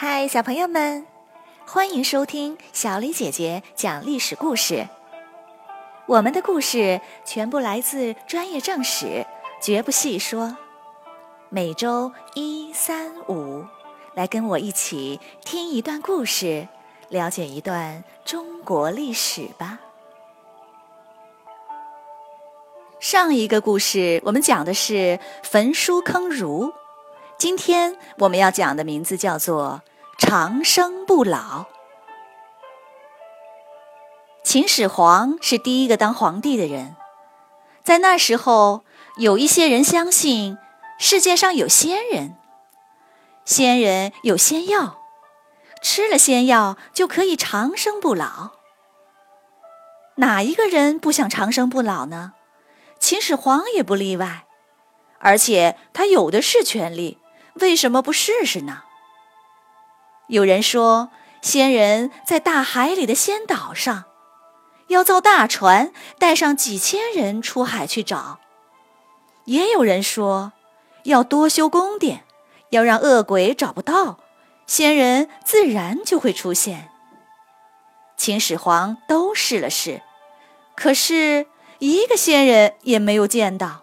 嗨，小朋友们，欢迎收听小李姐姐讲历史故事。我们的故事全部来自专业正史，绝不细说。每周一、三、五，来跟我一起听一段故事，了解一段中国历史吧。上一个故事我们讲的是焚书坑儒，今天我们要讲的名字叫做。长生不老。秦始皇是第一个当皇帝的人，在那时候，有一些人相信世界上有仙人，仙人有仙药，吃了仙药就可以长生不老。哪一个人不想长生不老呢？秦始皇也不例外，而且他有的是权利，为什么不试试呢？有人说，仙人在大海里的仙岛上，要造大船，带上几千人出海去找。也有人说，要多修宫殿，要让恶鬼找不到，仙人自然就会出现。秦始皇都试了试，可是一个仙人也没有见到。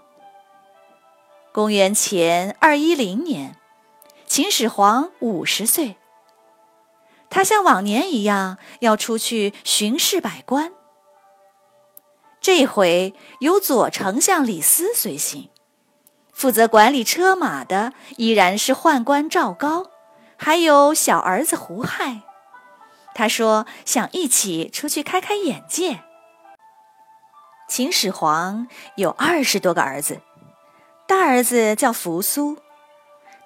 公元前二一零年，秦始皇五十岁。他像往年一样要出去巡视百官。这回有左丞相李斯随行，负责管理车马的依然是宦官赵高，还有小儿子胡亥。他说想一起出去开开眼界。秦始皇有二十多个儿子，大儿子叫扶苏，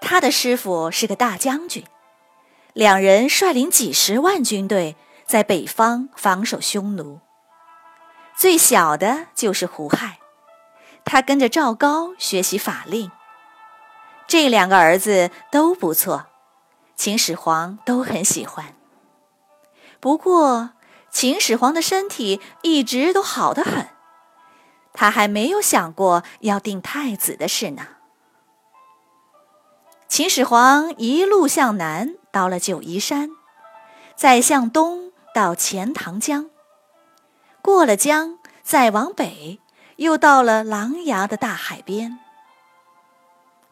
他的师傅是个大将军。两人率领几十万军队在北方防守匈奴。最小的就是胡亥，他跟着赵高学习法令。这两个儿子都不错，秦始皇都很喜欢。不过，秦始皇的身体一直都好得很，他还没有想过要定太子的事呢。秦始皇一路向南。到了九嶷山，再向东到钱塘江，过了江，再往北，又到了琅琊的大海边。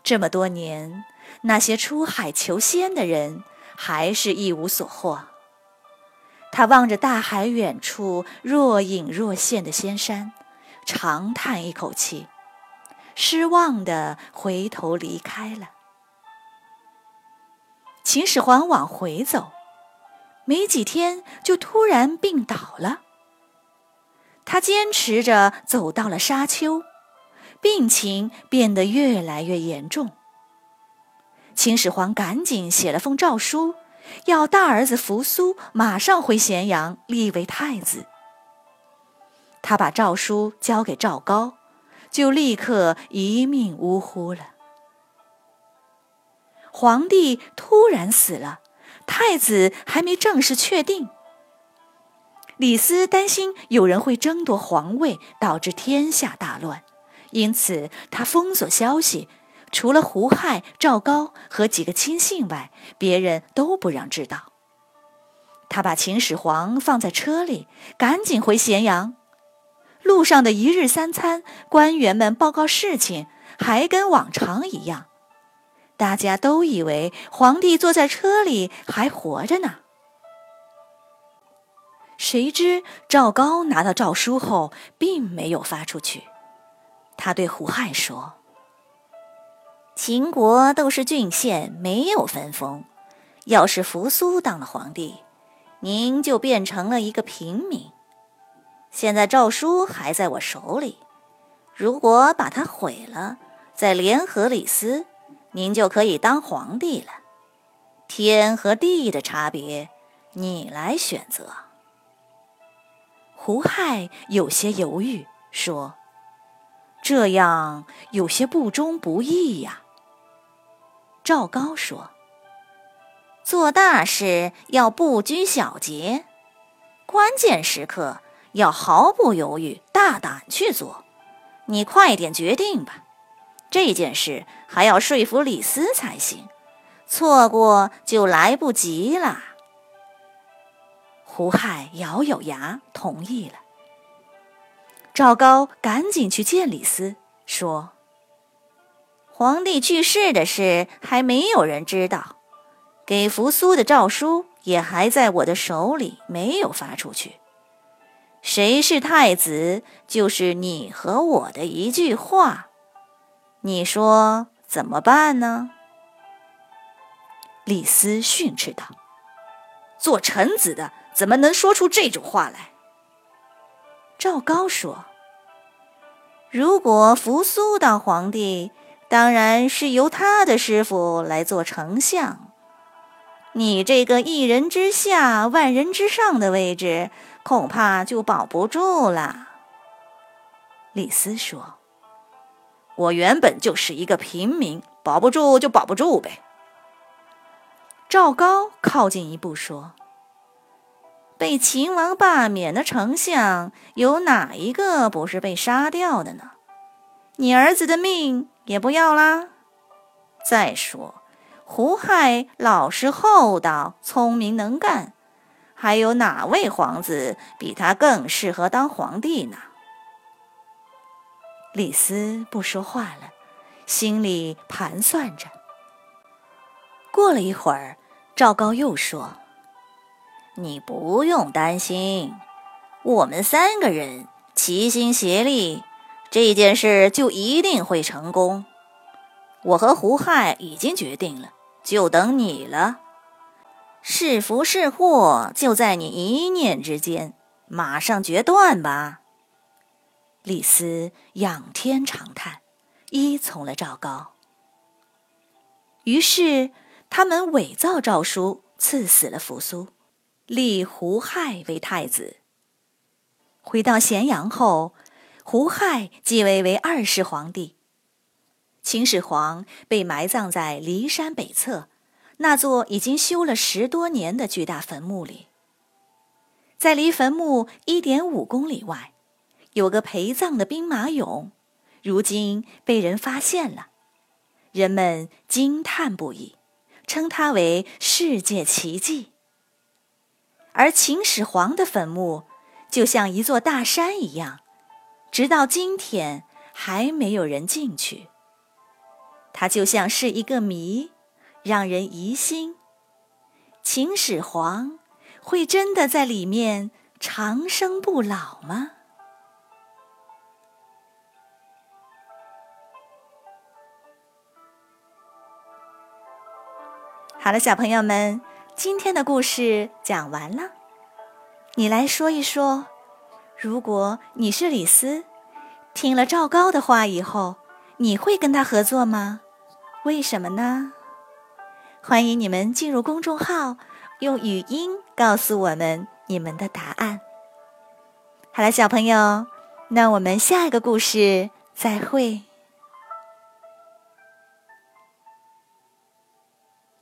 这么多年，那些出海求仙的人还是一无所获。他望着大海远处若隐若现的仙山，长叹一口气，失望地回头离开了。秦始皇往回走，没几天就突然病倒了。他坚持着走到了沙丘，病情变得越来越严重。秦始皇赶紧写了封诏书，要大儿子扶苏马上回咸阳立为太子。他把诏书交给赵高，就立刻一命呜呼了。皇帝突然死了，太子还没正式确定。李斯担心有人会争夺皇位，导致天下大乱，因此他封锁消息，除了胡亥、赵高和几个亲信外，别人都不让知道。他把秦始皇放在车里，赶紧回咸阳。路上的一日三餐，官员们报告事情，还跟往常一样。大家都以为皇帝坐在车里还活着呢，谁知赵高拿到诏书后，并没有发出去。他对胡亥说：“秦国都是郡县，没有分封。要是扶苏当了皇帝，您就变成了一个平民。现在诏书还在我手里，如果把它毁了，再联合李斯。”您就可以当皇帝了，天和地的差别，你来选择。胡亥有些犹豫，说：“这样有些不忠不义呀。”赵高说：“做大事要不拘小节，关键时刻要毫不犹豫、大胆去做。你快点决定吧。”这件事还要说服李斯才行，错过就来不及了。胡亥咬咬牙同意了。赵高赶紧去见李斯，说：“皇帝去世的事还没有人知道，给扶苏的诏书也还在我的手里，没有发出去。谁是太子，就是你和我的一句话。你说怎么办呢？”李斯训斥道：“做臣子的怎么能说出这种话来？”赵高说：“如果扶苏当皇帝，当然是由他的师傅来做丞相。你这个一人之下、万人之上的位置，恐怕就保不住了。”李斯说：“我原本就是一个平民，保不住就保不住呗。”赵高靠近一步说：“被秦王罢免的丞相，有哪一个不是被杀掉的呢？你儿子的命也不要啦。再说，胡亥老实厚道、聪明能干，还有哪位皇子比他更适合当皇帝呢？”李斯不说话了，心里盘算着。过了一会儿，赵高又说：“你不用担心，我们三个人齐心协力，这件事就一定会成功。我和胡亥已经决定了，就等你了。是福是祸，就在你一念之间，马上决断吧。”李斯仰天长叹，依从了赵高。于是。他们伪造诏书，赐死了扶苏，立胡亥为太子。回到咸阳后，胡亥继位为二世皇帝。秦始皇被埋葬在骊山北侧那座已经修了十多年的巨大坟墓里。在离坟墓一点五公里外，有个陪葬的兵马俑，如今被人发现了，人们惊叹不已。称它为世界奇迹，而秦始皇的坟墓就像一座大山一样，直到今天还没有人进去。它就像是一个谜，让人疑心：秦始皇会真的在里面长生不老吗？好了，小朋友们，今天的故事讲完了。你来说一说，如果你是李斯，听了赵高的话以后，你会跟他合作吗？为什么呢？欢迎你们进入公众号，用语音告诉我们你们的答案。好了，小朋友，那我们下一个故事再会。